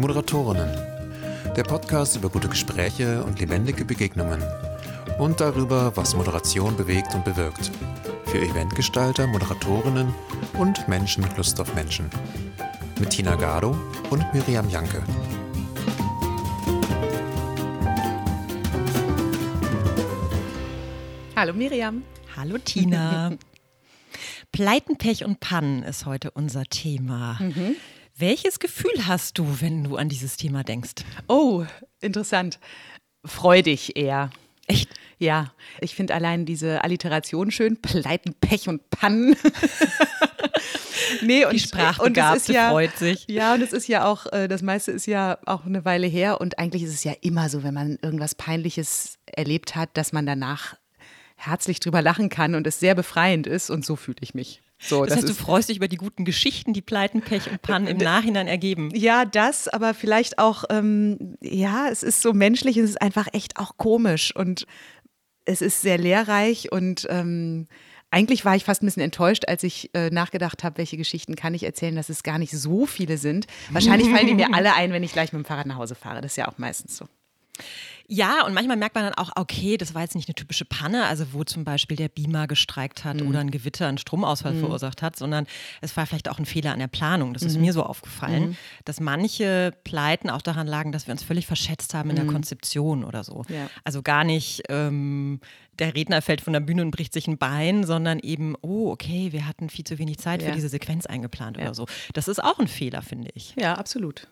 Moderatorinnen. Der Podcast über gute Gespräche und lebendige Begegnungen. Und darüber, was Moderation bewegt und bewirkt. Für Eventgestalter, Moderatorinnen und Menschen mit Lust auf Menschen. Mit Tina Gado und Miriam Janke. Hallo Miriam. Hallo Tina. Pleiten, Pech und Pannen ist heute unser Thema. Mhm. Welches Gefühl hast du, wenn du an dieses Thema denkst? Oh, interessant. Freudig eher. Echt? Ja, ich finde allein diese Alliteration schön. Pleiten, Pech und Pannen. nee, und, Die Sprachbegabte und ja, freut sich. Ja, und es ist ja auch, äh, das meiste ist ja auch eine Weile her. Und eigentlich ist es ja immer so, wenn man irgendwas Peinliches erlebt hat, dass man danach herzlich drüber lachen kann und es sehr befreiend ist. Und so fühle ich mich. So, das, das heißt, du freust dich über die guten Geschichten, die Pleiten, Pech und Pannen im Nachhinein ergeben. Ja, das, aber vielleicht auch, ähm, ja, es ist so menschlich, es ist einfach echt auch komisch und es ist sehr lehrreich und ähm, eigentlich war ich fast ein bisschen enttäuscht, als ich äh, nachgedacht habe, welche Geschichten kann ich erzählen, dass es gar nicht so viele sind. Wahrscheinlich fallen die mir alle ein, wenn ich gleich mit dem Fahrrad nach Hause fahre. Das ist ja auch meistens so. Ja, und manchmal merkt man dann auch, okay, das war jetzt nicht eine typische Panne, also wo zum Beispiel der Beamer gestreikt hat mhm. oder ein Gewitter einen Stromausfall mhm. verursacht hat, sondern es war vielleicht auch ein Fehler an der Planung. Das ist mhm. mir so aufgefallen, mhm. dass manche Pleiten auch daran lagen, dass wir uns völlig verschätzt haben in der mhm. Konzeption oder so. Ja. Also gar nicht, ähm, der Redner fällt von der Bühne und bricht sich ein Bein, sondern eben, oh, okay, wir hatten viel zu wenig Zeit ja. für diese Sequenz eingeplant ja. oder so. Das ist auch ein Fehler, finde ich. Ja, absolut.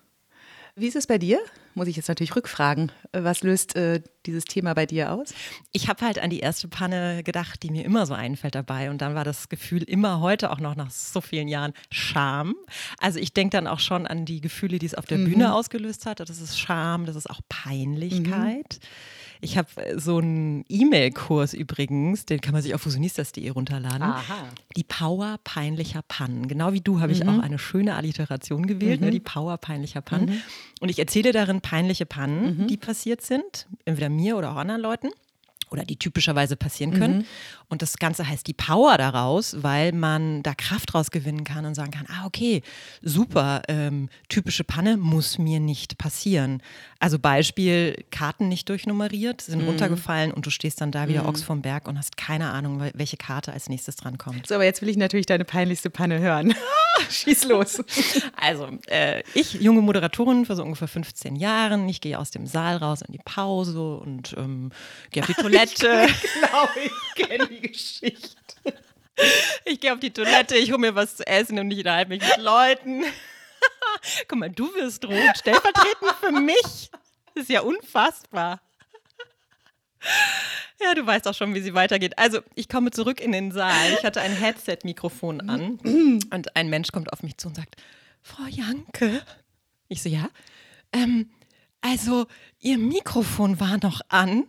Wie ist es bei dir? Muss ich jetzt natürlich rückfragen. Was löst äh, dieses Thema bei dir aus? Ich habe halt an die erste Panne gedacht, die mir immer so einfällt dabei. Und dann war das Gefühl immer heute, auch noch nach so vielen Jahren, Scham. Also ich denke dann auch schon an die Gefühle, die es auf der mhm. Bühne ausgelöst hat. Das ist Scham, das ist auch Peinlichkeit. Mhm. Ich habe äh, so einen E-Mail-Kurs übrigens, den kann man sich auf fusionistas.de runterladen. Aha. Die Power peinlicher Pannen. Genau wie du habe ich mhm. auch eine schöne Alliteration gewählt, ne? mhm. ne? die Power peinlicher Pannen. Mhm. Und ich erzähle darin peinliche Pannen, mhm. die passiert sind, entweder mir oder auch anderen Leuten oder die typischerweise passieren können. Mhm. Und das Ganze heißt die Power daraus, weil man da Kraft rausgewinnen kann und sagen kann, ah, okay, super, ähm, typische Panne muss mir nicht passieren. Also Beispiel, Karten nicht durchnummeriert, sind mhm. runtergefallen und du stehst dann da wieder mhm. Ochs vom Berg und hast keine Ahnung, welche Karte als nächstes drankommt. So, aber jetzt will ich natürlich deine peinlichste Panne hören. Schieß los. Also, äh, ich, junge Moderatorin für so ungefähr 15 Jahren, ich gehe aus dem Saal raus in die Pause und ähm, gehe auf die Toilette. genau, ich kenne die Geschichte. Ich gehe auf die Toilette, ich hole mir was zu essen und ich unterhalte mich mit Leuten. Guck mal, du wirst rot, stellvertretend für mich. Das ist ja unfassbar. Ja, du weißt auch schon, wie sie weitergeht. Also, ich komme zurück in den Saal. Ich hatte ein Headset-Mikrofon an und ein Mensch kommt auf mich zu und sagt: Frau Janke. Ich so, ja. Ähm, also, ihr Mikrofon war noch an.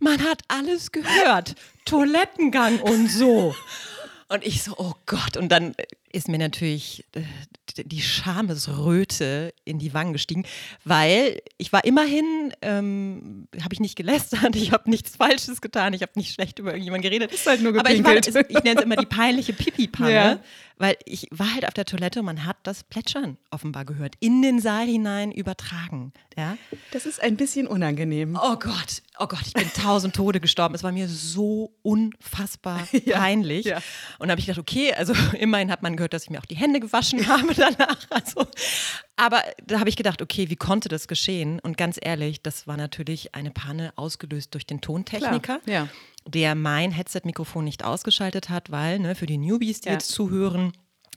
Man hat alles gehört. Toilettengang und so. Und ich so, oh Gott. Und dann ist mir natürlich äh, die Schamesröte in die Wangen gestiegen, weil ich war immerhin, ähm, habe ich nicht gelästert, ich habe nichts Falsches getan, ich habe nicht schlecht über irgendjemanden geredet. Ist halt nur gepinkelt. Aber ich, ich nenne es immer die peinliche Pipi-Panne, ja. Weil ich war halt auf der Toilette und man hat das Plätschern offenbar gehört, in den Saal hinein übertragen. Ja? Das ist ein bisschen unangenehm. Oh Gott, oh Gott, ich bin tausend Tode gestorben. Es war mir so unfassbar peinlich. Ja, ja. Und da habe ich gedacht, okay, also immerhin hat man gehört, dass ich mir auch die Hände gewaschen habe danach. Also, aber da habe ich gedacht, okay, wie konnte das geschehen? Und ganz ehrlich, das war natürlich eine Panne ausgelöst durch den Tontechniker. Klar, ja. Der mein Headset-Mikrofon nicht ausgeschaltet hat, weil ne, für die Newbies, die ja. jetzt zuhören,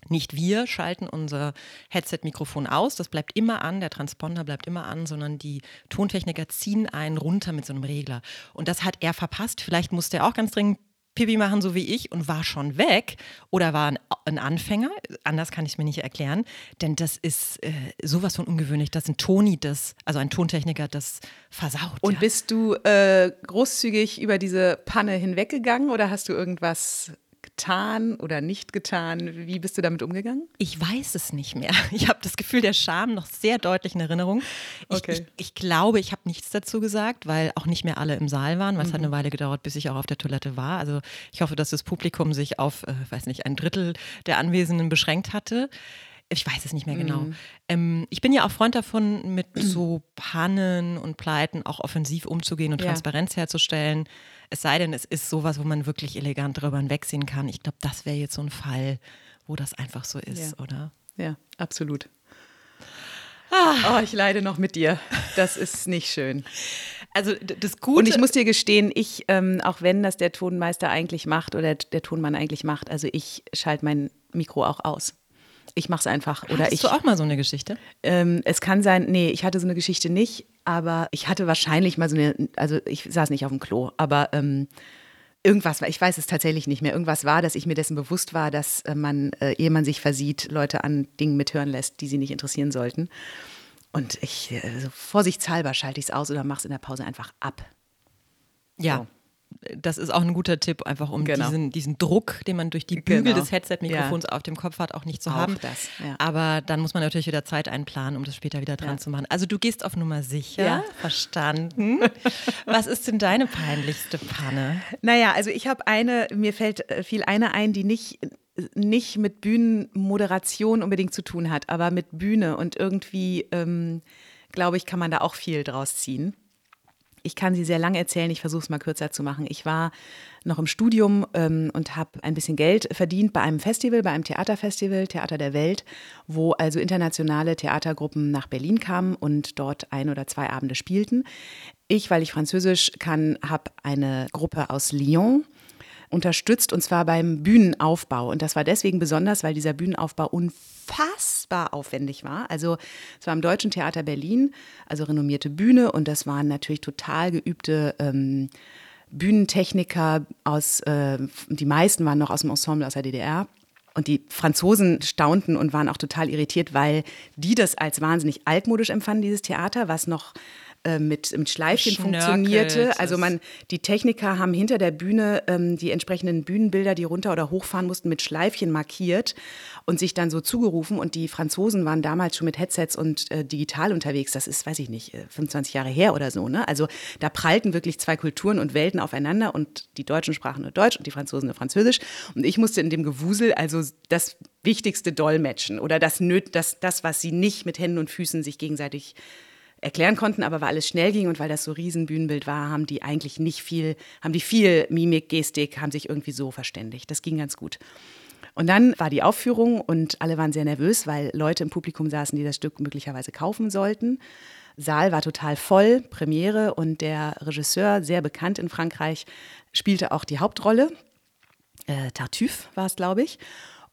nicht wir schalten unser Headset-Mikrofon aus, das bleibt immer an, der Transponder bleibt immer an, sondern die Tontechniker ziehen einen runter mit so einem Regler. Und das hat er verpasst. Vielleicht musste er auch ganz dringend Pipi machen, so wie ich, und war schon weg oder war ein, ein Anfänger. Anders kann ich es mir nicht erklären, denn das ist äh, sowas von ungewöhnlich, dass ein Toni das, also ein Tontechniker das versaut. Und ja. bist du äh, großzügig über diese Panne hinweggegangen oder hast du irgendwas getan oder nicht getan? Wie bist du damit umgegangen? Ich weiß es nicht mehr. Ich habe das Gefühl der Scham noch sehr deutlich in Erinnerung. Ich, okay. ich, ich glaube, ich habe nichts dazu gesagt, weil auch nicht mehr alle im Saal waren, weil mhm. es hat eine Weile gedauert, bis ich auch auf der Toilette war. Also ich hoffe, dass das Publikum sich auf, äh, weiß nicht, ein Drittel der Anwesenden beschränkt hatte. Ich weiß es nicht mehr genau. Mhm. Ähm, ich bin ja auch Freund davon, mit so Pannen und Pleiten auch offensiv umzugehen und ja. Transparenz herzustellen. Es sei denn, es ist sowas, wo man wirklich elegant drüber hinwegsehen kann. Ich glaube, das wäre jetzt so ein Fall, wo das einfach so ist, ja. oder? Ja, absolut. Ah. Oh, ich leide noch mit dir. Das ist nicht schön. Also das Gute. Und ich muss dir gestehen, ich, ähm, auch wenn das der Tonmeister eigentlich macht oder der Tonmann eigentlich macht, also ich schalte mein Mikro auch aus. Ich mache es einfach. Oder Hattest ich, du auch mal so eine Geschichte? Ähm, es kann sein, nee, ich hatte so eine Geschichte nicht, aber ich hatte wahrscheinlich mal so eine, also ich saß nicht auf dem Klo, aber ähm, irgendwas war, ich weiß es tatsächlich nicht mehr, irgendwas war, dass ich mir dessen bewusst war, dass äh, man, äh, ehe man sich versieht, Leute an Dingen mithören lässt, die sie nicht interessieren sollten. Und ich, also vorsichtshalber schalte ich es aus oder mache es in der Pause einfach ab. Ja. So das ist auch ein guter Tipp, einfach um genau. diesen, diesen Druck, den man durch die Bügel genau. des Headset-Mikrofons ja. auf dem Kopf hat, auch nicht zu auch haben. Das, ja. Aber dann muss man natürlich wieder Zeit einplanen, um das später wieder dran ja. zu machen. Also du gehst auf Nummer sicher. Ja. Verstanden. Was ist denn deine peinlichste Panne? Naja, also ich habe eine, mir fällt äh, viel eine ein, die nicht nicht mit Bühnenmoderation unbedingt zu tun hat, aber mit Bühne und irgendwie, ähm, glaube ich, kann man da auch viel draus ziehen. Ich kann sie sehr lang erzählen, ich versuche es mal kürzer zu machen. Ich war noch im Studium ähm, und habe ein bisschen Geld verdient bei einem Festival, bei einem Theaterfestival, Theater der Welt, wo also internationale Theatergruppen nach Berlin kamen und dort ein oder zwei Abende spielten. Ich, weil ich Französisch kann, habe eine Gruppe aus Lyon unterstützt und zwar beim Bühnenaufbau. Und das war deswegen besonders, weil dieser Bühnenaufbau unfassbar aufwendig war. Also es war am Deutschen Theater Berlin, also renommierte Bühne und das waren natürlich total geübte ähm, Bühnentechniker aus, äh, die meisten waren noch aus dem Ensemble aus der DDR. Und die Franzosen staunten und waren auch total irritiert, weil die das als wahnsinnig altmodisch empfanden, dieses Theater, was noch äh, mit, mit Schleifchen funktionierte. Also man, die Techniker haben hinter der Bühne ähm, die entsprechenden Bühnenbilder, die runter oder hochfahren mussten, mit Schleifchen markiert und sich dann so zugerufen. Und die Franzosen waren damals schon mit Headsets und äh, digital unterwegs. Das ist, weiß ich nicht, 25 äh, Jahre her oder so. Ne? Also da prallten wirklich zwei Kulturen und Welten aufeinander und die Deutschen sprachen nur Deutsch und die Franzosen nur Französisch. Und ich musste in dem Gewusel also das Wichtigste dolmetschen oder das, das, das was sie nicht mit Händen und Füßen sich gegenseitig erklären konnten, aber weil alles schnell ging und weil das so riesen Bühnenbild war, haben die eigentlich nicht viel, haben die viel Mimik, Gestik, haben sich irgendwie so verständigt. Das ging ganz gut. Und dann war die Aufführung und alle waren sehr nervös, weil Leute im Publikum saßen, die das Stück möglicherweise kaufen sollten. Saal war total voll, Premiere und der Regisseur, sehr bekannt in Frankreich, spielte auch die Hauptrolle. Äh, Tartuffe war es, glaube ich.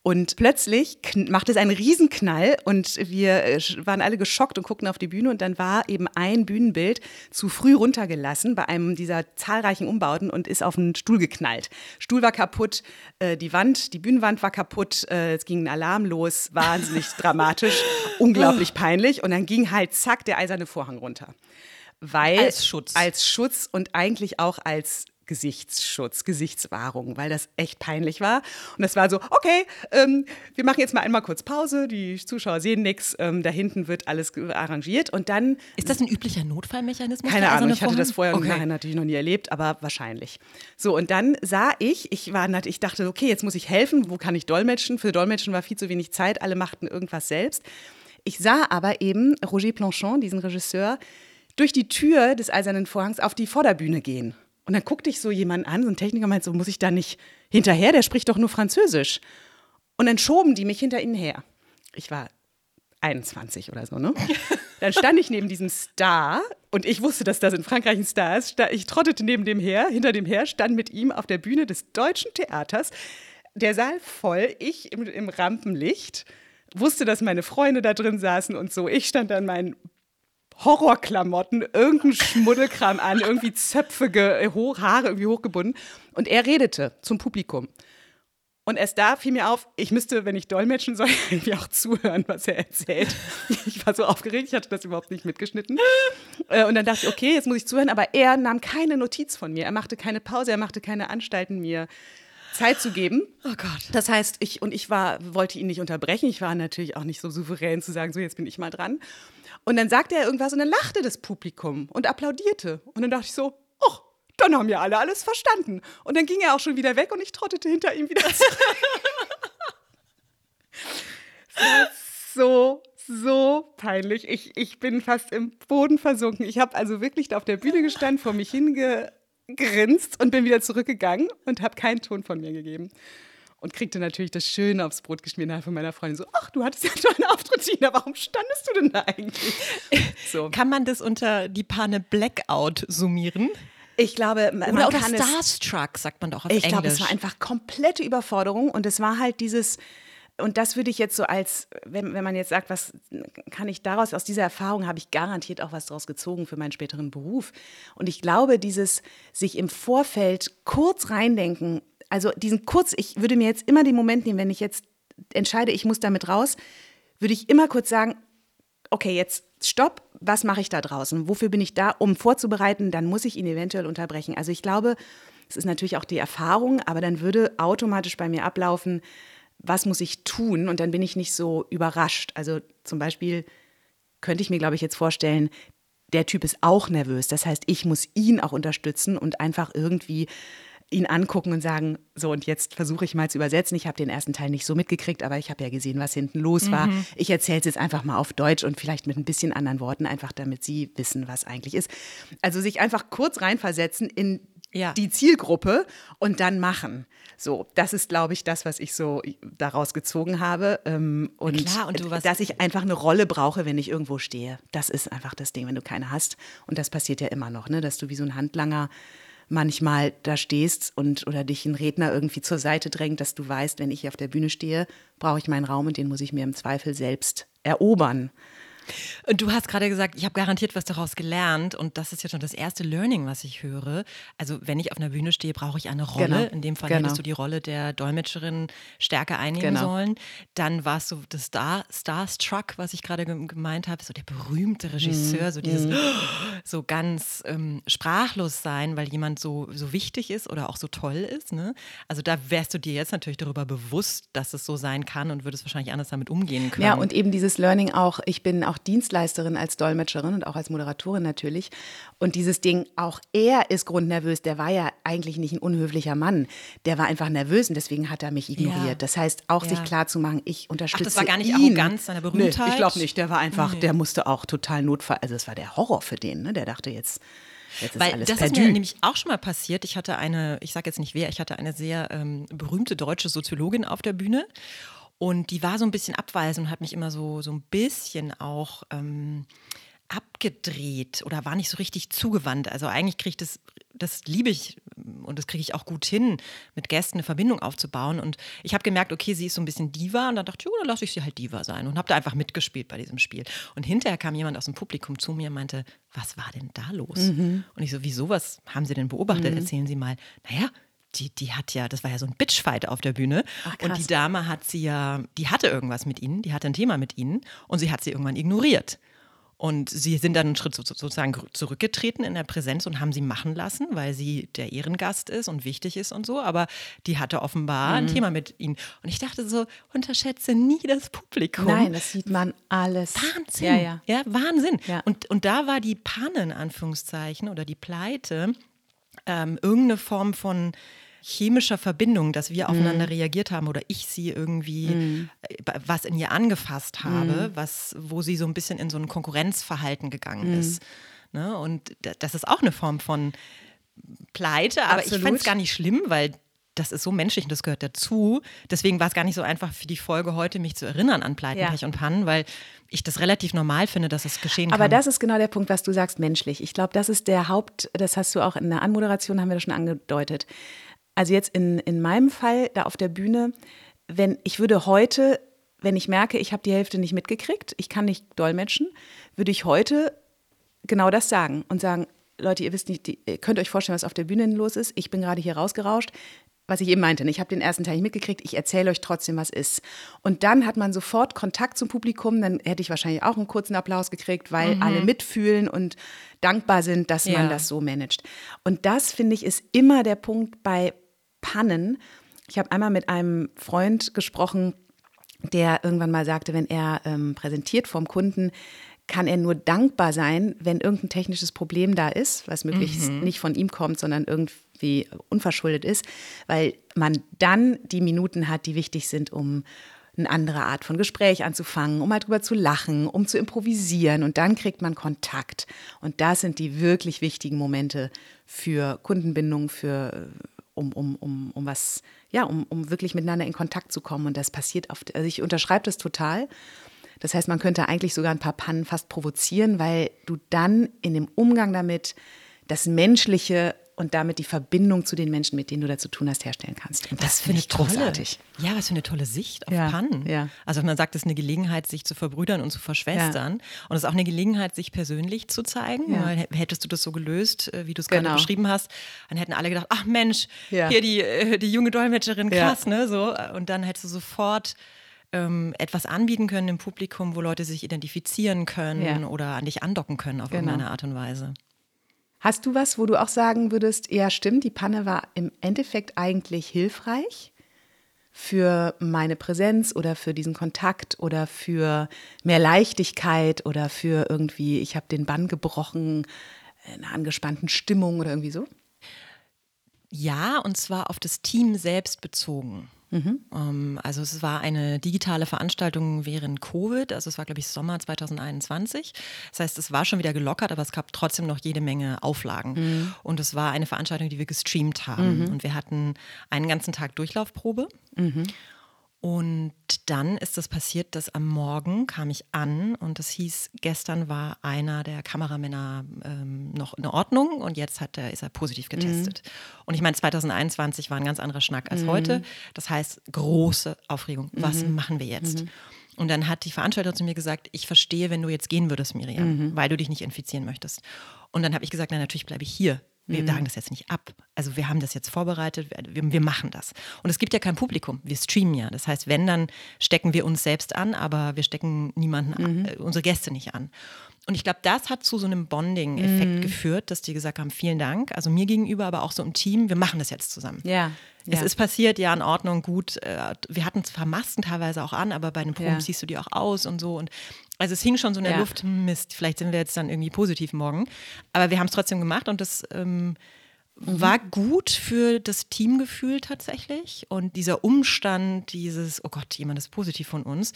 Und plötzlich macht es einen Riesenknall und wir äh, waren alle geschockt und guckten auf die Bühne und dann war eben ein Bühnenbild zu früh runtergelassen bei einem dieser zahlreichen Umbauten und ist auf einen Stuhl geknallt. Stuhl war kaputt, äh, die Wand, die Bühnenwand war kaputt, äh, es ging ein Alarm los, wahnsinnig dramatisch, unglaublich peinlich und dann ging halt zack der eiserne Vorhang runter. Weil, als Schutz. Als Schutz und eigentlich auch als Gesichtsschutz, Gesichtswahrung, weil das echt peinlich war. Und das war so, okay, ähm, wir machen jetzt mal einmal kurz Pause, die Zuschauer sehen nichts, ähm, da hinten wird alles arrangiert und dann... Ist das ein üblicher Notfallmechanismus? Keine Ahnung, ich hatte das vorher okay. natürlich noch nie erlebt, aber wahrscheinlich. So, und dann sah ich, ich, war, ich dachte, okay, jetzt muss ich helfen, wo kann ich dolmetschen? Für Dolmetschen war viel zu wenig Zeit, alle machten irgendwas selbst. Ich sah aber eben Roger Planchon, diesen Regisseur, durch die Tür des Eisernen Vorhangs auf die Vorderbühne gehen. Und dann guckte ich so jemanden an, so ein Techniker meinte so, muss ich da nicht hinterher, der spricht doch nur Französisch. Und dann schoben die mich hinter ihnen her. Ich war 21 oder so, ne? Dann stand ich neben diesem Star und ich wusste, dass das in Frankreich ein Star ist. Ich trottete neben dem her, hinter dem her, stand mit ihm auf der Bühne des Deutschen Theaters. Der Saal voll, ich im, im Rampenlicht, wusste, dass meine Freunde da drin saßen und so. Ich stand an meinen Horrorklamotten, irgendein Schmuddelkram an, irgendwie Zöpfe, hoch, Haare irgendwie hochgebunden. Und er redete zum Publikum. Und erst da fiel mir auf, ich müsste, wenn ich dolmetschen soll, irgendwie auch zuhören, was er erzählt. Ich war so aufgeregt, ich hatte das überhaupt nicht mitgeschnitten. Äh, und dann dachte ich, okay, jetzt muss ich zuhören. Aber er nahm keine Notiz von mir. Er machte keine Pause, er machte keine Anstalten, mir Zeit zu geben. Oh Gott. Das heißt, ich und ich war, wollte ihn nicht unterbrechen. Ich war natürlich auch nicht so souverän zu sagen, so jetzt bin ich mal dran. Und dann sagte er irgendwas und dann lachte das Publikum und applaudierte. Und dann dachte ich so, ach, dann haben ja alle alles verstanden. Und dann ging er auch schon wieder weg und ich trottete hinter ihm wieder zurück. so, so peinlich. Ich, ich bin fast im Boden versunken. Ich habe also wirklich da auf der Bühne gestanden, vor mich hingegrinst und bin wieder zurückgegangen und habe keinen Ton von mir gegeben. Und kriegte natürlich das Schöne aufs Brot geschmiert von meiner Freundin. So, ach, du hattest ja schon einen Auftritt, warum standest du denn da eigentlich? So. Kann man das unter die Panne Blackout summieren? Ich glaube, man oder, oder Starstruck, sagt man doch auf ich Englisch. Ich glaube, es war einfach komplette Überforderung und es war halt dieses, und das würde ich jetzt so als, wenn, wenn man jetzt sagt, was kann ich daraus, aus dieser Erfahrung habe ich garantiert auch was daraus gezogen für meinen späteren Beruf. Und ich glaube, dieses sich im Vorfeld kurz reindenken, also diesen kurz, ich würde mir jetzt immer den Moment nehmen, wenn ich jetzt entscheide, ich muss damit raus, würde ich immer kurz sagen, okay, jetzt stopp, was mache ich da draußen? Wofür bin ich da, um vorzubereiten? Dann muss ich ihn eventuell unterbrechen. Also ich glaube, es ist natürlich auch die Erfahrung, aber dann würde automatisch bei mir ablaufen, was muss ich tun? Und dann bin ich nicht so überrascht. Also zum Beispiel könnte ich mir, glaube ich, jetzt vorstellen, der Typ ist auch nervös. Das heißt, ich muss ihn auch unterstützen und einfach irgendwie ihn angucken und sagen, so und jetzt versuche ich mal zu übersetzen. Ich habe den ersten Teil nicht so mitgekriegt, aber ich habe ja gesehen, was hinten los war. Mhm. Ich erzähle es jetzt einfach mal auf Deutsch und vielleicht mit ein bisschen anderen Worten, einfach damit Sie wissen, was eigentlich ist. Also sich einfach kurz reinversetzen in ja. die Zielgruppe und dann machen. So, das ist, glaube ich, das, was ich so daraus gezogen habe. Ähm, und, Klar, und du, dass ich einfach eine Rolle brauche, wenn ich irgendwo stehe. Das ist einfach das Ding, wenn du keine hast. Und das passiert ja immer noch, ne? dass du wie so ein Handlanger manchmal da stehst und oder dich ein Redner irgendwie zur Seite drängt, dass du weißt, wenn ich hier auf der Bühne stehe, brauche ich meinen Raum und den muss ich mir im Zweifel selbst erobern. Und du hast gerade gesagt, ich habe garantiert was daraus gelernt und das ist ja schon das erste Learning, was ich höre. Also wenn ich auf einer Bühne stehe, brauche ich eine Rolle. Genau. In dem Fall genau. hättest du die Rolle der Dolmetscherin stärker einnehmen genau. sollen. Dann warst du das Star, Starstruck, was ich gerade gemeint habe, so der berühmte Regisseur, mm. so dieses mm. so ganz ähm, sprachlos sein, weil jemand so, so wichtig ist oder auch so toll ist. Ne? Also da wärst du dir jetzt natürlich darüber bewusst, dass es so sein kann und würdest wahrscheinlich anders damit umgehen können. Ja, und eben dieses Learning auch, ich bin auch Dienstleisterin als Dolmetscherin und auch als Moderatorin natürlich. Und dieses Ding, auch er ist grundnervös, der war ja eigentlich nicht ein unhöflicher Mann. Der war einfach nervös und deswegen hat er mich ignoriert. Ja. Das heißt, auch ja. sich klar zu machen, ich unterstütze ihn. das war gar nicht ihn. Arroganz seiner Berühmtheit? Nee, ich glaube nicht, der war einfach, nee. der musste auch total Notfall, also es war der Horror für den, ne? der dachte jetzt, Jetzt Weil das ist mir nämlich auch schon mal passiert. Ich hatte eine, ich sage jetzt nicht wer, ich hatte eine sehr ähm, berühmte deutsche Soziologin auf der Bühne. Und die war so ein bisschen abweisend und hat mich immer so, so ein bisschen auch ähm, abgedreht oder war nicht so richtig zugewandt. Also eigentlich kriege ich das, das liebe ich und das kriege ich auch gut hin, mit Gästen eine Verbindung aufzubauen. Und ich habe gemerkt, okay, sie ist so ein bisschen Diva und dann dachte ich, oh, dann lasse ich sie halt Diva sein und habe da einfach mitgespielt bei diesem Spiel. Und hinterher kam jemand aus dem Publikum zu mir und meinte, was war denn da los? Mhm. Und ich so, wieso, was haben Sie denn beobachtet? Mhm. Erzählen Sie mal. Naja, die, die hat ja, das war ja so ein Bitchfight auf der Bühne. Ach, und die Dame hat sie ja, die hatte irgendwas mit ihnen, die hatte ein Thema mit ihnen und sie hat sie irgendwann ignoriert. Und sie sind dann einen Schritt sozusagen zurückgetreten in der Präsenz und haben sie machen lassen, weil sie der Ehrengast ist und wichtig ist und so. Aber die hatte offenbar mhm. ein Thema mit ihnen. Und ich dachte so, unterschätze nie das Publikum. Nein, das sieht man alles. Wahnsinn. Ja, ja. ja Wahnsinn. Ja. Und, und da war die Panne, in Anführungszeichen, oder die Pleite, ähm, irgendeine Form von chemischer Verbindung, dass wir aufeinander mm. reagiert haben oder ich sie irgendwie mm. was in ihr angefasst habe, mm. was, wo sie so ein bisschen in so ein Konkurrenzverhalten gegangen mhm. ist. Ne? Und das ist auch eine Form von Pleite, aber Absolut. ich fand es gar nicht schlimm, weil das ist so menschlich und das gehört dazu. Deswegen war es gar nicht so einfach für die Folge heute, mich zu erinnern an Pleiten, ja. Pech und Pannen, weil ich das relativ normal finde, dass es geschehen Aber kann. Aber das ist genau der Punkt, was du sagst, menschlich. Ich glaube, das ist der Haupt, das hast du auch in der Anmoderation, haben wir das schon angedeutet. Also jetzt in, in meinem Fall, da auf der Bühne, wenn ich würde heute, wenn ich merke, ich habe die Hälfte nicht mitgekriegt, ich kann nicht dolmetschen, würde ich heute genau das sagen und sagen, Leute, ihr wisst nicht, ihr könnt euch vorstellen, was auf der Bühne los ist. Ich bin gerade hier rausgerauscht was ich eben meinte, ne? ich habe den ersten Teil nicht mitgekriegt, ich erzähle euch trotzdem, was ist. Und dann hat man sofort Kontakt zum Publikum, dann hätte ich wahrscheinlich auch einen kurzen Applaus gekriegt, weil mhm. alle mitfühlen und dankbar sind, dass ja. man das so managt. Und das, finde ich, ist immer der Punkt bei Pannen. Ich habe einmal mit einem Freund gesprochen, der irgendwann mal sagte, wenn er ähm, präsentiert vom Kunden, kann er nur dankbar sein, wenn irgendein technisches Problem da ist, was möglichst mhm. nicht von ihm kommt, sondern irgendwie unverschuldet ist, weil man dann die Minuten hat, die wichtig sind, um eine andere Art von Gespräch anzufangen, um mal drüber zu lachen, um zu improvisieren und dann kriegt man Kontakt. Und das sind die wirklich wichtigen Momente für Kundenbindung, für um, um, um, um was, ja, um, um wirklich miteinander in Kontakt zu kommen. Und das passiert oft. Also ich unterschreibe das total. Das heißt, man könnte eigentlich sogar ein paar Pannen fast provozieren, weil du dann in dem Umgang damit das Menschliche und damit die Verbindung zu den Menschen, mit denen du da zu tun hast, herstellen kannst. Und das, das finde ich großartig. Ja, was für eine tolle Sicht auf ja, Pannen. Ja. Also man sagt, es ist eine Gelegenheit, sich zu verbrüdern und zu verschwestern. Ja. Und es ist auch eine Gelegenheit, sich persönlich zu zeigen. Ja. Hättest du das so gelöst, äh, wie du es genau. gerade beschrieben hast, dann hätten alle gedacht, ach Mensch, hier die, äh, die junge Dolmetscherin, krass, ne? So. Und dann hättest du sofort ähm, etwas anbieten können im Publikum, wo Leute sich identifizieren können oder an dich andocken können auf genau. irgendeine Art und Weise. Hast du was, wo du auch sagen würdest, ja stimmt, die Panne war im Endeffekt eigentlich hilfreich für meine Präsenz oder für diesen Kontakt oder für mehr Leichtigkeit oder für irgendwie, ich habe den Bann gebrochen, einer angespannten Stimmung oder irgendwie so? Ja, und zwar auf das Team selbst bezogen. Mhm. Also es war eine digitale Veranstaltung während Covid, also es war, glaube ich, Sommer 2021. Das heißt, es war schon wieder gelockert, aber es gab trotzdem noch jede Menge Auflagen. Mhm. Und es war eine Veranstaltung, die wir gestreamt haben. Mhm. Und wir hatten einen ganzen Tag Durchlaufprobe. Mhm. Und dann ist das passiert, dass am Morgen kam ich an und es hieß, gestern war einer der Kameramänner ähm, noch in Ordnung und jetzt hat er, ist er positiv getestet. Mhm. Und ich meine, 2021 war ein ganz anderer Schnack als mhm. heute. Das heißt, große Aufregung. Was mhm. machen wir jetzt? Mhm. Und dann hat die Veranstalterin zu mir gesagt, ich verstehe, wenn du jetzt gehen würdest, Miriam, mhm. weil du dich nicht infizieren möchtest. Und dann habe ich gesagt, na natürlich bleibe ich hier. Wir mhm. sagen das jetzt nicht ab. Also wir haben das jetzt vorbereitet, wir, wir, machen das. Und es gibt ja kein Publikum, wir streamen ja. Das heißt, wenn, dann stecken wir uns selbst an, aber wir stecken niemanden, mhm. äh, unsere Gäste nicht an. Und ich glaube, das hat zu so einem Bonding-Effekt mhm. geführt, dass die gesagt haben, vielen Dank. Also mir gegenüber, aber auch so im Team, wir machen das jetzt zusammen. Ja. Es ja. ist passiert, ja, in Ordnung, gut. Äh, wir hatten zwar Masken teilweise auch an, aber bei den Proben ja. ziehst du die auch aus und so. Und also es hing schon so in der ja. Luft, hm, Mist, vielleicht sind wir jetzt dann irgendwie positiv morgen. Aber wir haben es trotzdem gemacht und das ähm, mhm. war gut für das Teamgefühl tatsächlich. Und dieser Umstand, dieses, oh Gott, jemand ist positiv von uns,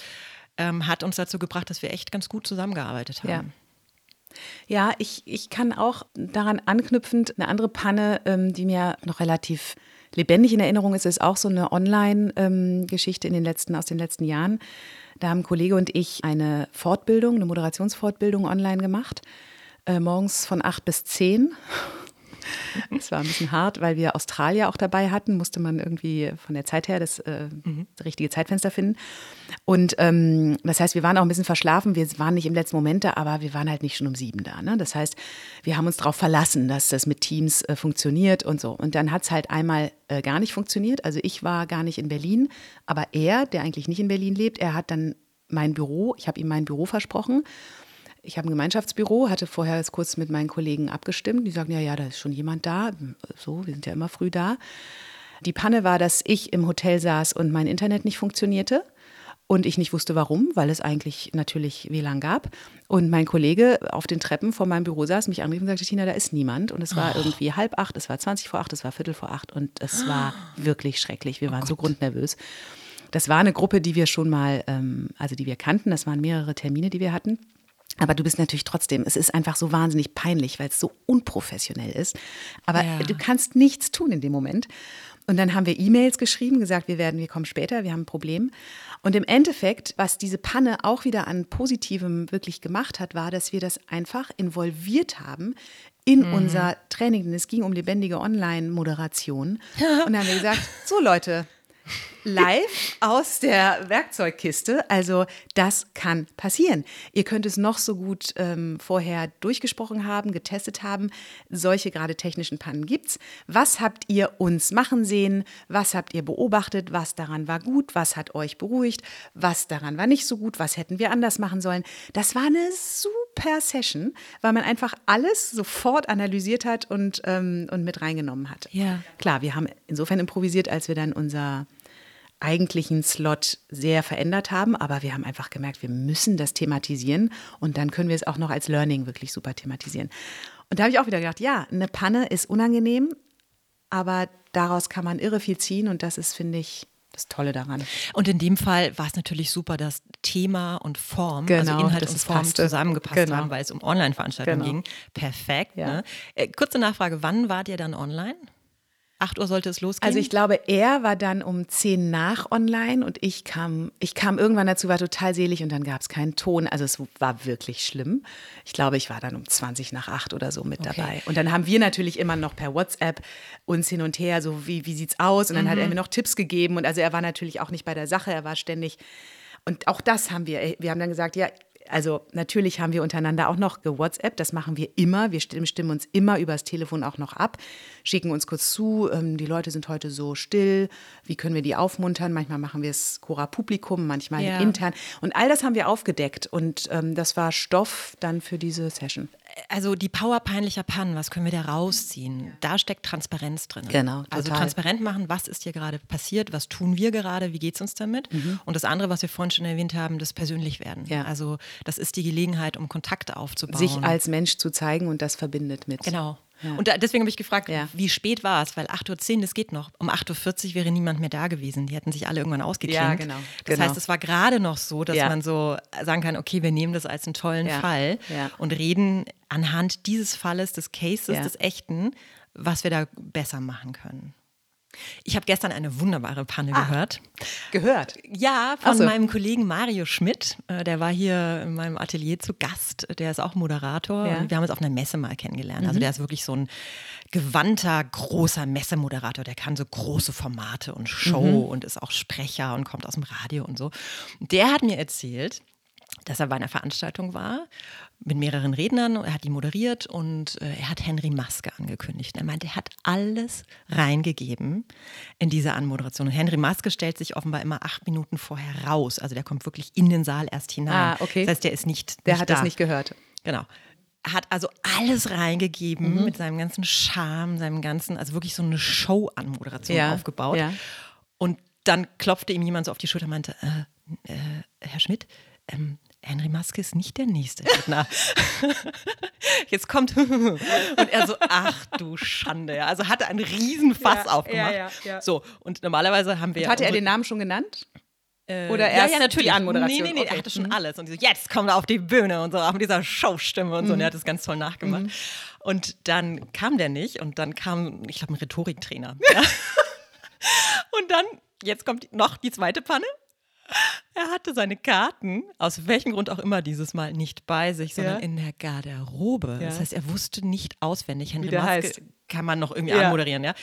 ähm, hat uns dazu gebracht, dass wir echt ganz gut zusammengearbeitet haben. Ja. Ja, ich, ich kann auch daran anknüpfend eine andere Panne, ähm, die mir noch relativ lebendig in Erinnerung ist, ist auch so eine Online-Geschichte ähm, in den letzten, aus den letzten Jahren. Da haben ein Kollege und ich eine Fortbildung, eine Moderationsfortbildung online gemacht, äh, morgens von acht bis zehn. Es war ein bisschen hart, weil wir Australier auch dabei hatten, musste man irgendwie von der Zeit her das, äh, mhm. das richtige Zeitfenster finden. Und ähm, das heißt, wir waren auch ein bisschen verschlafen. Wir waren nicht im letzten Moment da, aber wir waren halt nicht schon um sieben da. Ne? Das heißt, wir haben uns darauf verlassen, dass das mit Teams äh, funktioniert und so. Und dann hat es halt einmal äh, gar nicht funktioniert. Also ich war gar nicht in Berlin, aber er, der eigentlich nicht in Berlin lebt, er hat dann mein Büro, ich habe ihm mein Büro versprochen ich habe ein Gemeinschaftsbüro, hatte vorher das kurz mit meinen Kollegen abgestimmt. Die sagen, ja, ja, da ist schon jemand da. So, wir sind ja immer früh da. Die Panne war, dass ich im Hotel saß und mein Internet nicht funktionierte. Und ich nicht wusste warum, weil es eigentlich natürlich WLAN gab. Und mein Kollege auf den Treppen vor meinem Büro saß, mich anrief und sagte, Tina, da ist niemand. Und es war oh. irgendwie halb acht, es war 20 vor acht, es war viertel vor acht. Und es war wirklich schrecklich. Wir oh waren oh so grundnervös. Das war eine Gruppe, die wir schon mal, ähm, also die wir kannten. Das waren mehrere Termine, die wir hatten. Aber du bist natürlich trotzdem, es ist einfach so wahnsinnig peinlich, weil es so unprofessionell ist. Aber ja. du kannst nichts tun in dem Moment. Und dann haben wir E-Mails geschrieben, gesagt, wir werden, wir kommen später, wir haben ein Problem. Und im Endeffekt, was diese Panne auch wieder an Positivem wirklich gemacht hat, war, dass wir das einfach involviert haben in mhm. unser Training. Denn es ging um lebendige Online-Moderation. Und dann haben wir gesagt, so Leute, live aus der Werkzeugkiste. Also das kann passieren. Ihr könnt es noch so gut ähm, vorher durchgesprochen haben, getestet haben. Solche gerade technischen Pannen gibt's. Was habt ihr uns machen sehen? Was habt ihr beobachtet? Was daran war gut? Was hat euch beruhigt? Was daran war nicht so gut? Was hätten wir anders machen sollen? Das war eine super Session, weil man einfach alles sofort analysiert hat und, ähm, und mit reingenommen hat. Ja. Klar, wir haben insofern improvisiert, als wir dann unser eigentlichen Slot sehr verändert haben, aber wir haben einfach gemerkt, wir müssen das thematisieren und dann können wir es auch noch als Learning wirklich super thematisieren. Und da habe ich auch wieder gedacht, ja, eine Panne ist unangenehm, aber daraus kann man irre viel ziehen und das ist, finde ich, das Tolle daran. Und in dem Fall war es natürlich super, dass Thema und Form, genau, also Inhalt und Form passte. zusammengepasst genau. haben, weil es um Online-Veranstaltungen Genau. ging. Perfekt. Ja. Ne? Äh, kurze Nachfrage, wann wart ihr dann online? 8 Uhr sollte es losgehen? Also ich glaube, er war dann um 10 nach online und ich kam, ich kam irgendwann dazu, war total selig und dann gab es keinen Ton. Also es war wirklich schlimm. Ich glaube, ich war dann um 20 nach 8 oder so mit Okay. dabei. Und dann haben wir natürlich immer noch per WhatsApp uns hin und her, so wie, wie sieht's aus? Und dann hat er mir noch Tipps gegeben. Und also er war natürlich auch nicht bei der Sache, er war ständig. Und auch das haben wir, wir haben dann gesagt, ja, also natürlich haben wir untereinander auch noch gewhatsApp, das machen wir immer. Wir stimmen, stimmen uns immer übers Telefon auch noch ab, schicken uns kurz zu, ähm, die Leute sind heute so still, wie können wir die aufmuntern? Manchmal machen wir es Cora Publikum, manchmal Ja. intern. Und all das haben wir aufgedeckt und ähm, das war Stoff dann für diese Session. Also die Power peinlicher Pannen, was können wir da rausziehen? Da steckt Transparenz drin. Genau, Also total. transparent machen, was ist hier gerade passiert, was tun wir gerade, wie geht es uns damit? Und das andere, was wir vorhin schon erwähnt haben, das persönlich werden. Mhm. Ja. Also das ist die Gelegenheit, um Kontakte aufzubauen. Sich als Mensch zu zeigen und das verbindet mit. Genau. Ja. Und da, deswegen habe ich gefragt, Ja. wie spät war es? Weil 8.10 Uhr, das geht noch. Um 8.40 Uhr wäre niemand mehr da gewesen. Die hätten sich alle irgendwann ausgeklinkt. Ja, genau. Das Genau. heißt, es war gerade noch so, dass Ja. man so sagen kann, okay, wir nehmen das als einen tollen. Fall und reden anhand dieses Falles, des Cases, des Echten, was wir da besser machen können. Ich habe gestern eine wunderbare Panne gehört. Gehört. Ja, von so. meinem Kollegen Mario Schmidt. Äh, Der war hier in meinem Atelier zu Gast. Der ist auch Moderator. Ja. Und wir haben uns auf einer Messe mal kennengelernt. Also der ist wirklich so ein gewandter, großer Messemoderator. Der kann so große Formate und Show und ist auch Sprecher und kommt aus dem Radio und so. Der hat mir erzählt, dass er bei einer Veranstaltung war mit mehreren Rednern. Er hat die moderiert und äh, er hat Henry Maske angekündigt. Er meinte, er hat alles reingegeben in diese Anmoderation. Und Henry Maske stellt sich offenbar immer acht Minuten vorher raus. Also der kommt wirklich in den Saal erst hinein. Ah, okay. Das heißt, der ist nicht. Der nicht hat da. das nicht gehört. Genau. Er hat also alles reingegeben Mhm. mit seinem ganzen Charme, seinem ganzen, also wirklich so eine Show-Anmoderation Ja, aufgebaut. ja. Und dann klopfte ihm jemand so auf die Schulter und meinte, äh, äh, Herr Schmidt, ähm, Henry Maske ist nicht der nächste Redner. Jetzt kommt und er so, ach du Schande. Ja. Also hatte einen riesen Fass Ja, aufgemacht. ja, ja, ja. So, und normalerweise haben wir. Hatte er den Namen schon genannt? äh, Oder ja, erst ja, natürlich. die Anmoderation? Nee, nee, nee, Okay. Mhm. er hatte schon alles. Und die so, jetzt kommt er auf die Bühne und so, auch mit dieser Showstimme und so. Und Mhm. er hat das ganz toll nachgemacht. Und dann kam der nicht und dann kam, ich glaube, ein Rhetoriktrainer. Ja. und dann, jetzt kommt noch die zweite Panne. Er hatte seine Karten, aus welchem Grund auch immer dieses Mal, nicht bei sich, sondern Ja. in der Garderobe. Ja. Das heißt, er wusste nicht auswendig. Henry der Maske heißt. kann man noch irgendwie Ja. anmoderieren, ja.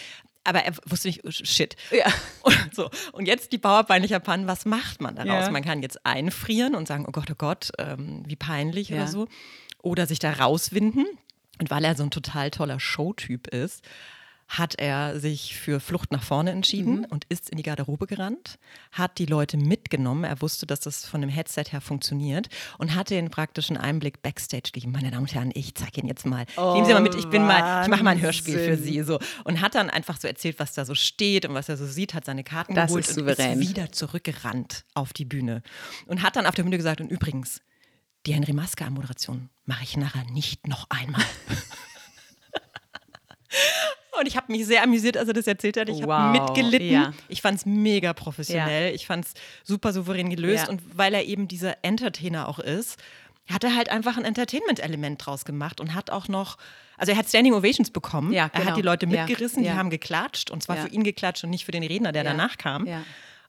Aber er wusste nicht, oh, shit. Ja. Und, so. und jetzt die Bauerpeinlicher Pannen, was macht man daraus? Man kann jetzt einfrieren und sagen, oh Gott, oh Gott, ähm, wie peinlich oder so. Oder sich da rauswinden. Und weil er so ein total toller Showtyp ist, hat er sich für Flucht nach vorne entschieden Mhm. und ist in die Garderobe gerannt, hat die Leute mitgenommen. Er wusste, dass das von dem Headset her funktioniert und hat den praktischen Einblick Backstage gegeben. Meine Damen und Herren, ich zeige Ihnen jetzt mal. Geben Sie mal mit, ich bin mal, ich mache mal ein Hörspiel für Wahnsinn. Sie. So. Und hat dann einfach so erzählt, was da so steht und was er so sieht, hat seine Karten Das geholt ist und ist wieder zurückgerannt auf die Bühne. Und hat dann auf der Bühne gesagt, und übrigens, die Henry Maske-Moderation mache ich nachher nicht noch einmal. Und ich habe mich sehr amüsiert, als er das erzählt hat. Ich Wow, habe mitgelitten. ja. Ich fand es mega professionell. Ich fand es super souverän gelöst. Ja. Und weil er eben dieser Entertainer auch ist, hat er halt einfach ein Entertainment-Element draus gemacht und hat auch noch, also er hat Standing Ovations bekommen. Ja, Er genau. hat die Leute Ja, mitgerissen, ja. die haben geklatscht und zwar Ja. für ihn geklatscht und nicht für den Redner, der Ja, danach kam. ja.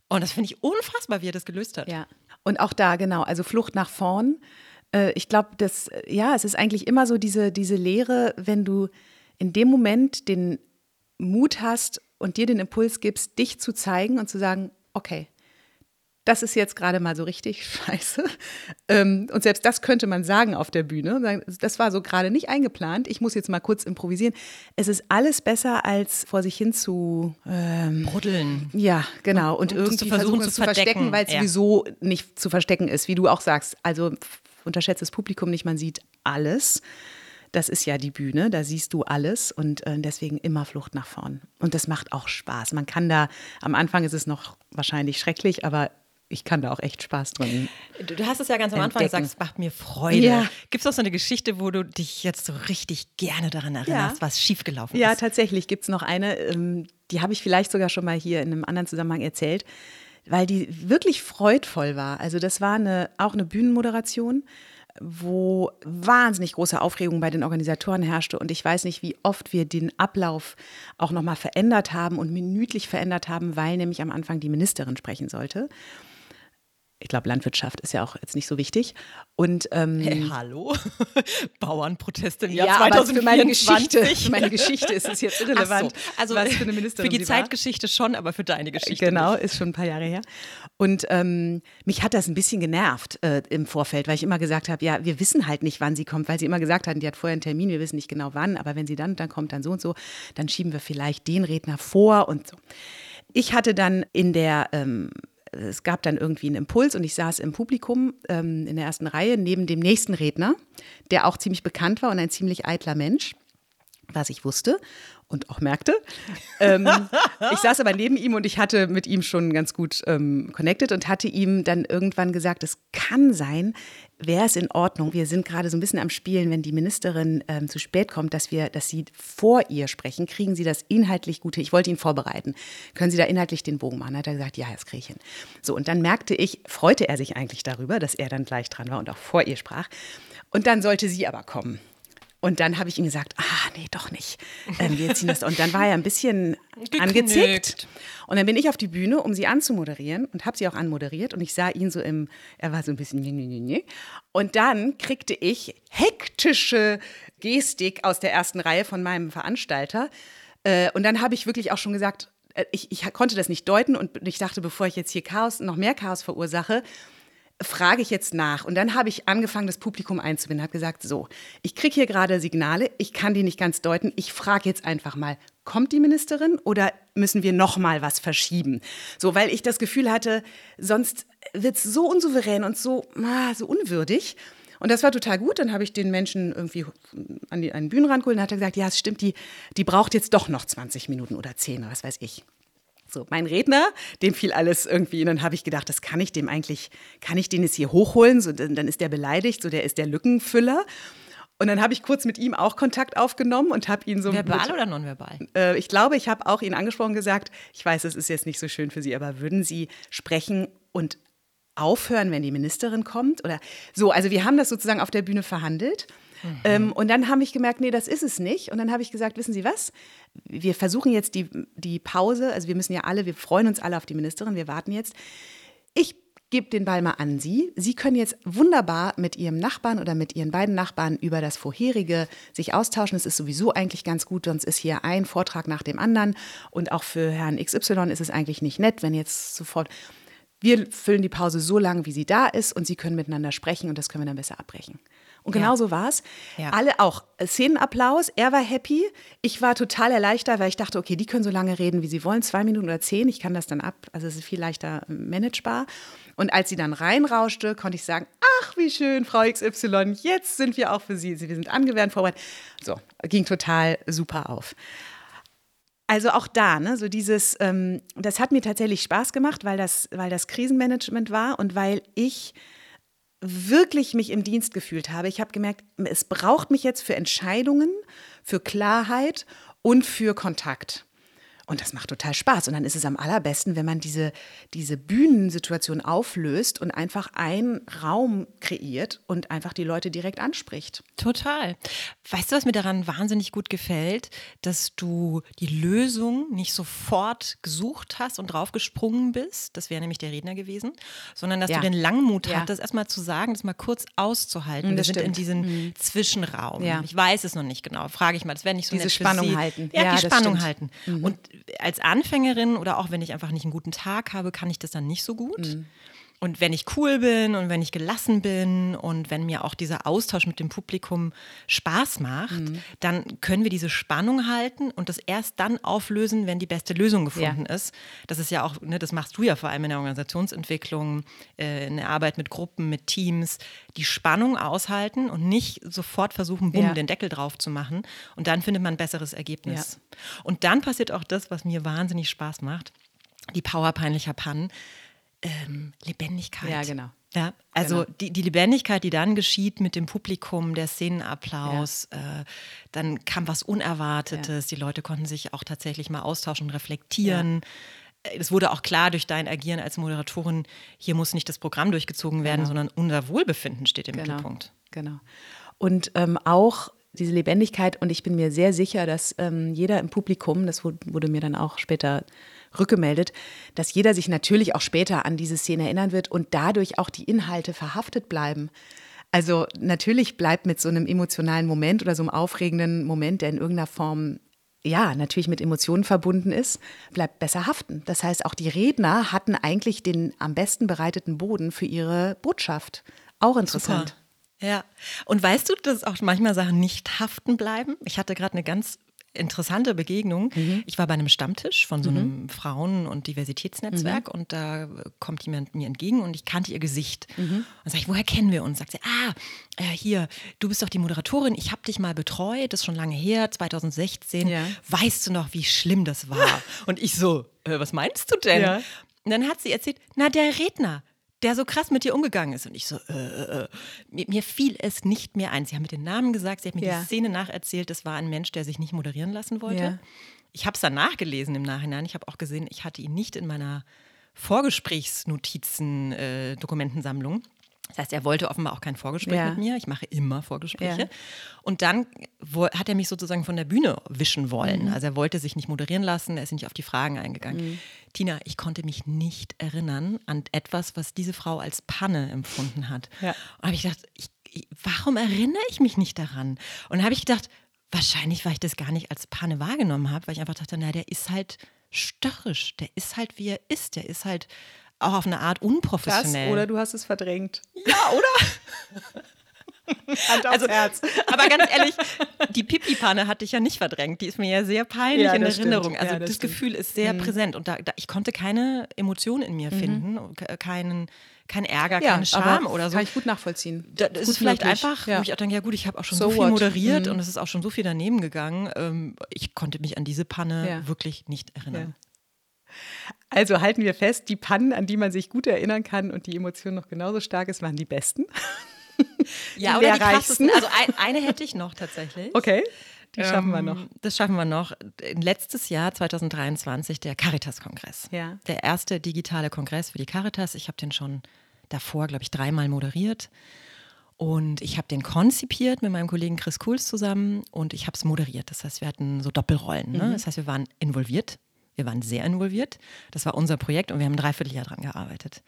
Und das finde ich unfassbar, wie er das gelöst hat. Ja. Und auch da, genau, also Flucht nach vorn. Äh, ich glaube, das, ja, es ist eigentlich immer so diese, diese Lehre, wenn du in dem Moment den Mut hast und dir den Impuls gibst, dich zu zeigen und zu sagen, okay, das ist jetzt gerade mal so richtig scheiße. Ähm, und selbst das könnte man sagen auf der Bühne. Das war so gerade nicht eingeplant. Ich muss jetzt mal kurz improvisieren. Es ist alles besser, als vor sich hin zu ähm, Bruddeln. ja, genau. Und, und irgendwie zu versuchen, versuchen zu zu verstecken, weil es Ja. sowieso nicht zu verstecken ist, wie du auch sagst. Also unterschätzt das Publikum nicht, man sieht alles. Das ist ja die Bühne, da siehst du alles und äh, deswegen immer Flucht nach vorn. Und das macht auch Spaß. Man kann da, am Anfang ist es noch wahrscheinlich schrecklich, aber ich kann da auch echt Spaß drin. Du, du hast es ja ganz am Anfang gesagt, es macht mir Freude. Ja. Gibt es auch so eine Geschichte, wo du dich jetzt so richtig gerne daran erinnerst, ja. was schiefgelaufen ist? Ja, tatsächlich gibt es noch eine, ähm, die habe ich vielleicht sogar schon mal hier in einem anderen Zusammenhang erzählt, weil die wirklich freudvoll war. Also das war eine, auch eine Bühnenmoderation wo wahnsinnig große Aufregung bei den Organisatoren herrschte. Und ich weiß nicht, wie oft wir den Ablauf auch nochmal verändert haben und minütlich verändert haben, weil nämlich am Anfang die Ministerin sprechen sollte ich glaube, Landwirtschaft ist ja auch jetzt nicht so wichtig. Und ähm, hey, hallo, Bauernproteste im Jahr ja, 2024. für meine Geschichte, für meine Geschichte ist es jetzt irrelevant. So. Also was für eine Ministerin Für die Zeitgeschichte schon, aber für deine Geschichte. Genau, nicht. ist schon ein paar Jahre her. Und ähm, mich hat das ein bisschen genervt äh, im Vorfeld, weil ich immer gesagt habe, ja, wir wissen halt nicht, wann sie kommt, weil sie immer gesagt hatten, die hat vorher einen Termin, wir wissen nicht genau wann, aber wenn sie dann dann kommt, dann so und so, dann schieben wir vielleicht den Redner vor und so. Ich hatte dann in der ähm, es gab dann irgendwie einen Impuls und ich saß im Publikum ähm, in der ersten Reihe neben dem nächsten Redner, der auch ziemlich bekannt war und ein ziemlich eitler Mensch, was ich wusste und auch merkte. ähm, ich saß aber neben ihm und ich hatte mit ihm schon ganz gut ähm, connected und hatte ihm dann irgendwann gesagt, es kann sein, wäre es in Ordnung, wir sind gerade so ein bisschen am Spielen, wenn die Ministerin ähm, zu spät kommt, dass wir, dass Sie vor ihr sprechen, kriegen Sie das inhaltlich gut hin? Ich wollte ihn vorbereiten. Können Sie da inhaltlich den Bogen machen? Hat er gesagt, ja, das kriege ich hin. So, und dann merkte ich, freute er sich eigentlich darüber, dass er dann gleich dran war und auch vor ihr sprach. Und dann sollte sie aber kommen. Und dann habe ich ihm gesagt, ah, nee, doch nicht. Ähm, wir ziehen das. Und dann war er ein bisschen Geknickt. angezickt. Und dann bin ich auf die Bühne, um sie anzumoderieren und habe sie auch anmoderiert. Und ich sah ihn so im, er war so ein bisschen, nee, nee, nee, nee. Und dann kriegte ich hektische Gestik aus der ersten Reihe von meinem Veranstalter. Äh, und dann habe ich wirklich auch schon gesagt, äh, ich, ich konnte das nicht deuten und ich dachte, bevor ich jetzt hier Chaos, noch mehr Chaos verursache, frage ich jetzt nach. Und dann habe ich angefangen, das Publikum einzubinden, habe gesagt, so, ich kriege hier gerade Signale, ich kann die nicht ganz deuten, ich frage jetzt einfach mal, kommt die Ministerin oder müssen wir noch mal was verschieben? So, weil ich das Gefühl hatte, sonst wird es so unsouverän und so, ah, so unwürdig. Und das war total gut. Dann habe ich den Menschen irgendwie an, die, an den Bühnenrand geholt und hat gesagt, ja, es stimmt, die, die braucht jetzt doch noch 20 Minuten oder 10, was weiß ich. So, mein Redner, dem fiel alles irgendwie. Und dann habe ich gedacht, das kann ich dem eigentlich, kann ich den jetzt hier hochholen? So, dann, dann ist der beleidigt, so der ist der Lückenfüller. Und dann habe ich kurz mit ihm auch Kontakt aufgenommen und habe ihn so. Verbal mit, oder nonverbal? Äh, ich glaube, ich habe auch ihn angesprochen gesagt, ich weiß, es ist jetzt nicht so schön für Sie, aber würden Sie sprechen und aufhören, wenn die Ministerin kommt? Oder so, also wir haben das sozusagen auf der Bühne verhandelt. Mhm. Ähm, und dann habe ich gemerkt, nee, das ist es nicht. Und dann habe ich gesagt, wissen Sie was? Wir versuchen jetzt die, die Pause, also wir müssen ja alle, wir freuen uns alle auf die Ministerin, wir warten jetzt. Ich gebe den Ball mal an Sie. Sie können jetzt wunderbar mit Ihrem Nachbarn oder mit Ihren beiden Nachbarn über das vorherige sich austauschen. Es ist sowieso eigentlich ganz gut, sonst ist hier ein Vortrag nach dem anderen. Und auch für Herrn XY ist es eigentlich nicht nett, wenn jetzt sofort. Wir füllen die Pause so lang, wie sie da ist, und Sie können miteinander sprechen und das können wir dann besser abbrechen. Und genau ja. so war es. Ja. Alle auch. Szenenapplaus, er war happy. Ich war total erleichtert, weil ich dachte, okay, die können so lange reden, wie sie wollen, zwei Minuten oder zehn. Ich kann das dann ab. Also es ist viel leichter managebar. Und als sie dann reinrauschte, konnte ich sagen, ach, wie schön, Frau XY, jetzt sind wir auch für Sie. Wir sind angewärmt, vorbereitet. So, ging total super auf. Also auch da, ne, so dieses, ähm, das hat mir tatsächlich Spaß gemacht, weil das, weil das Krisenmanagement war und weil ich wirklich mich im Dienst gefühlt habe. Ich habe gemerkt, es braucht mich jetzt für Entscheidungen, für Klarheit und für Kontakt. Und das macht total Spaß. Und dann ist es am allerbesten, wenn man diese, diese Bühnensituation auflöst und einfach einen Raum kreiert und einfach die Leute direkt anspricht. Total. Weißt du, was mir daran wahnsinnig gut gefällt? Dass du die Lösung nicht sofort gesucht hast und draufgesprungen bist. Das wäre nämlich der Redner gewesen. Sondern dass ja. du den Langmut ja. hattest, erstmal zu sagen, das mal kurz auszuhalten. Mhm, Wir sind stimmt. in diesem mhm. Zwischenraum. Ja. Ich weiß es noch nicht genau. Frage ich mal. Das wäre nicht so Diese Spannung halten. Ja, die Spannung stimmt. halten. Mhm. Und als Anfängerin oder auch wenn ich einfach nicht einen guten Tag habe, kann ich das dann nicht so gut. Mhm. Und wenn ich cool bin und wenn ich gelassen bin und wenn mir auch dieser Austausch mit dem Publikum Spaß macht, mhm. dann können wir diese Spannung halten und das erst dann auflösen, wenn die beste Lösung gefunden ja. ist. Das ist ja auch, ne, das machst du ja vor allem in der Organisationsentwicklung, äh, in der Arbeit mit Gruppen, mit Teams, die Spannung aushalten und nicht sofort versuchen, bumm, ja. den Deckel drauf zu machen. Und dann findet man ein besseres Ergebnis. Ja. Und dann passiert auch das, was mir wahnsinnig Spaß macht, die Power peinlicher Pannen ähm, Lebendigkeit. Ja, genau. Ja, also Genau. die, die Lebendigkeit, die dann geschieht mit dem Publikum, der Szenenapplaus, äh, dann kam was Unerwartetes, die Leute konnten sich auch tatsächlich mal austauschen und reflektieren. Äh, Es wurde auch klar durch dein Agieren als Moderatorin, hier muss nicht das Programm durchgezogen werden, Genau. sondern unser Wohlbefinden steht im Genau. Mittelpunkt. Genau. Und ähm, auch diese Lebendigkeit, und ich bin mir sehr sicher, dass ähm, jeder im Publikum, das wu- wurde mir dann auch später rückgemeldet, dass jeder sich natürlich auch später an diese Szene erinnern wird und dadurch auch die Inhalte verhaftet bleiben. Also natürlich bleibt mit so einem emotionalen Moment oder so einem aufregenden Moment, der in irgendeiner Form ja, natürlich mit Emotionen verbunden ist, bleibt besser haften. Das heißt, auch die Redner hatten eigentlich den am besten bereiteten Boden für ihre Botschaft. Auch interessant. Ja. Und weißt du, dass auch manchmal Sachen nicht haften bleiben? Ich hatte gerade eine ganz interessante Begegnung. Mhm. Ich war bei einem Stammtisch von so einem Frauen- und Diversitätsnetzwerk Mhm. und da kommt jemand mir entgegen und ich kannte ihr Gesicht. Mhm. Und sage ich, woher kennen wir uns? Sagt sie, ah, äh, hier, du bist doch die Moderatorin, ich habe dich mal betreut, das ist schon lange her, 2016. Ja. Weißt du noch, wie schlimm das war? und ich so, äh, was meinst du denn? Ja. Und dann hat sie erzählt, na, der Redner, der so krass mit dir umgegangen ist. Und ich so, äh, äh, äh. Mir, mir fiel es nicht mehr ein. Sie haben mir den Namen gesagt, sie hat mir Ja. die Szene nacherzählt. Das war ein Mensch, der sich nicht moderieren lassen wollte. Ja. Ich habe es dann nachgelesen im Nachhinein. Ich habe auch gesehen, ich hatte ihn nicht in meiner Vorgesprächsnotizen, äh, Dokumentensammlung. Das heißt, er wollte offenbar auch kein Vorgespräch Ja. mit mir. Ich mache immer Vorgespräche. Ja. Und dann wo, hat er mich sozusagen von der Bühne wischen wollen. Mhm. Also er wollte sich nicht moderieren lassen, er ist nicht auf die Fragen eingegangen. Tina, ich konnte mich nicht erinnern an etwas, was diese Frau als Panne empfunden hat. Ja. Und habe ich gedacht, ich, ich, warum erinnere ich mich nicht daran? Und dann habe ich gedacht, wahrscheinlich, weil ich das gar nicht als Panne wahrgenommen habe, weil ich einfach dachte, na, der ist halt störrisch, der ist halt, wie er ist, der ist halt auch auf eine Art Das unprofessionell. oder du hast es verdrängt. ja, oder? Hand aufs Also, Herz. aber ganz ehrlich, die Pipi-Panne hatte ich ja nicht verdrängt. Die ist mir ja sehr peinlich Ja, in das Erinnerung. stimmt. Also Ja, das das. Mhm. Gefühl ist sehr präsent und da, da, ich konnte keine Emotion in mir finden, ke- keinen, kein Ärger, keine Scham oder so. Kann ich gut nachvollziehen. Da, das Gut ist vielleicht möglich. einfach, Ja. wo ich auch denke, ja gut, ich habe auch schon So so, viel what? Mhm. moderiert und es ist auch schon so viel daneben gegangen. Ähm, ich konnte mich an diese Panne Ja. wirklich nicht erinnern. Also halten wir fest, die Pannen, an die man sich gut erinnern kann und die Emotion noch genauso stark ist, waren die besten. Ja, Die oder die krassesten. Also ein, eine hätte ich noch tatsächlich. Okay, die schaffen wir Ähm, noch. Das schaffen wir noch. Letztes Jahr, 2023, der Caritas-Kongress. Ja. Der erste digitale Kongress für die Caritas. Ich habe den schon davor, glaube ich, dreimal moderiert. Und ich habe den konzipiert mit meinem Kollegen Chris Kuhls zusammen und ich habe es moderiert. Das heißt, wir hatten so Doppelrollen. Ne? Das heißt, wir waren involviert. Wir waren sehr involviert. Das war unser Projekt und wir haben ein Dreivierteljahr dran gearbeitet.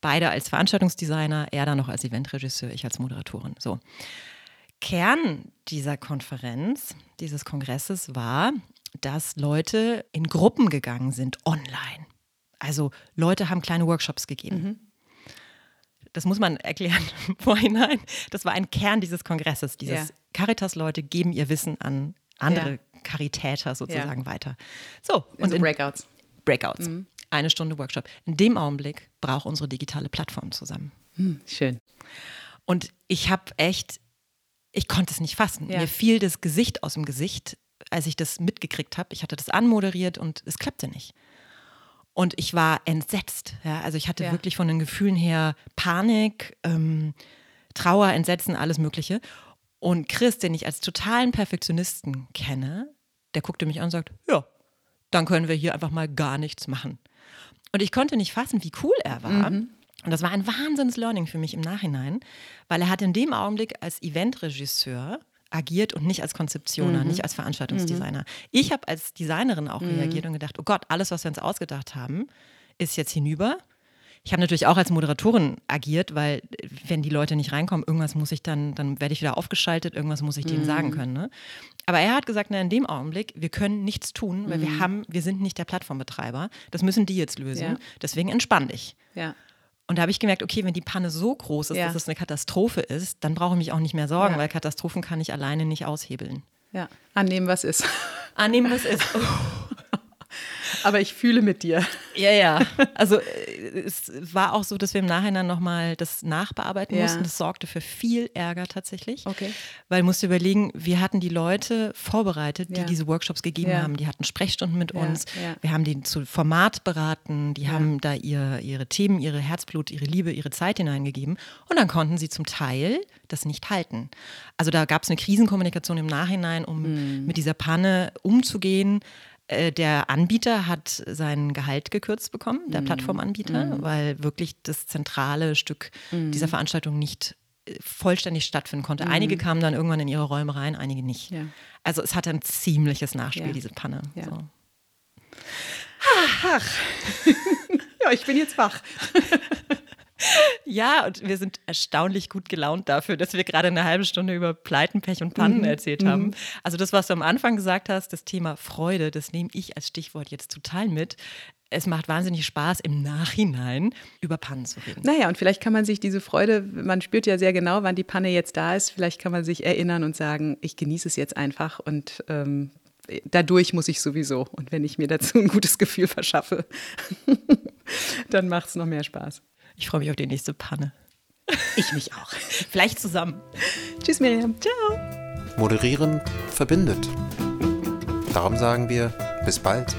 Beide als Veranstaltungsdesigner, er dann noch als Eventregisseur, ich als Moderatorin. So. Kern dieser Konferenz, dieses Kongresses war, dass Leute in Gruppen gegangen sind, online. Also Leute haben kleine Workshops gegeben. Das muss man erklären im Vorhinein. Das war ein Kern dieses Kongresses. Dieses Ja. Caritas-Leute geben ihr Wissen an andere Ja. Caritäter sozusagen weiter. So, und Also in Breakouts. Breakouts. Eine Stunde Workshop. In dem Augenblick braucht unsere digitale Plattform zusammen. Schön. Und ich habe echt, ich konnte es nicht fassen. Ja. Mir fiel das Gesicht aus dem Gesicht, als ich das mitgekriegt habe. Ich hatte das anmoderiert und es klappte nicht. Und ich war entsetzt. Ja? Also ich hatte Ja. wirklich von den Gefühlen her Panik, ähm, Trauer, Entsetzen, alles Mögliche. Und Chris, den ich als totalen Perfektionisten kenne, der guckte mich an und sagt, ja, dann können wir hier einfach mal gar nichts machen. Und ich konnte nicht fassen, wie cool er war. Und das war ein Wahnsinns-Learning für mich im Nachhinein, weil er hat in dem Augenblick als Eventregisseur agiert und nicht als Konzeptioner, nicht als Veranstaltungsdesigner. Ich habe als Designerin auch reagiert und gedacht, oh Gott, alles, was wir uns ausgedacht haben, ist jetzt hinüber. Ich habe natürlich auch als Moderatorin agiert, weil wenn die Leute nicht reinkommen, irgendwas muss ich dann, dann werde ich wieder aufgeschaltet, irgendwas muss ich denen sagen können. Ne? Aber er hat gesagt, na, in dem Augenblick, wir können nichts tun, weil wir haben, wir sind nicht der Plattformbetreiber. Das müssen die jetzt lösen. Ja. Deswegen entspann dich. Ja. Und da habe ich gemerkt, okay, wenn die Panne so groß ist, Ja. dass es eine Katastrophe ist, dann brauche ich mich auch nicht mehr sorgen, weil Katastrophen kann ich alleine nicht aushebeln. Ja. Annehmen, was ist. Annehmen, was ist. aber ich fühle mit dir. Ja, ja. Also äh, es war auch so, dass wir im Nachhinein nochmal das nachbearbeiten Ja. mussten. Das sorgte für viel Ärger tatsächlich. Okay. Weil musst du überlegen, wir hatten die Leute vorbereitet, die Ja. diese Workshops gegeben Ja. haben. Die hatten Sprechstunden mit uns. Wir haben die zu Format beraten. Die haben da ihr, ihre Themen, ihre Herzblut, ihre Liebe, ihre Zeit hineingegeben. Und dann konnten sie zum Teil das nicht halten. Also da gab es eine Krisenkommunikation im Nachhinein, um Mhm. mit dieser Panne umzugehen. Äh, Der Anbieter hat sein Gehalt gekürzt bekommen, der Mhm. Plattformanbieter, weil wirklich das zentrale Stück Mhm. dieser Veranstaltung nicht äh, vollständig stattfinden konnte. Einige kamen dann irgendwann in ihre Räume rein, einige nicht. Ja. Also es hatte ein ziemliches Nachspiel, Ja. diese Panne. Ja. So. Ja, ich bin jetzt wach. Ja, und wir sind erstaunlich gut gelaunt dafür, dass wir gerade eine halbe Stunde über Pleiten, Pech und Pannen Mhm. erzählt haben. Also das, was du am Anfang gesagt hast, das Thema Freude, das nehme ich als Stichwort jetzt total mit. Es macht wahnsinnig Spaß, im Nachhinein über Pannen zu reden. Naja, und vielleicht kann man sich diese Freude, man spürt ja sehr genau, wann die Panne jetzt da ist, vielleicht kann man sich erinnern und sagen, ich genieße es jetzt einfach und ähm, dadurch muss ich sowieso. Und wenn ich mir dazu ein gutes Gefühl verschaffe, dann macht es noch mehr Spaß. Ich freue mich auf die nächste Panne. Ich mich auch. Vielleicht zusammen. Tschüss, Miriam. Ciao. Moderieren verbindet. Darum sagen wir bis bald.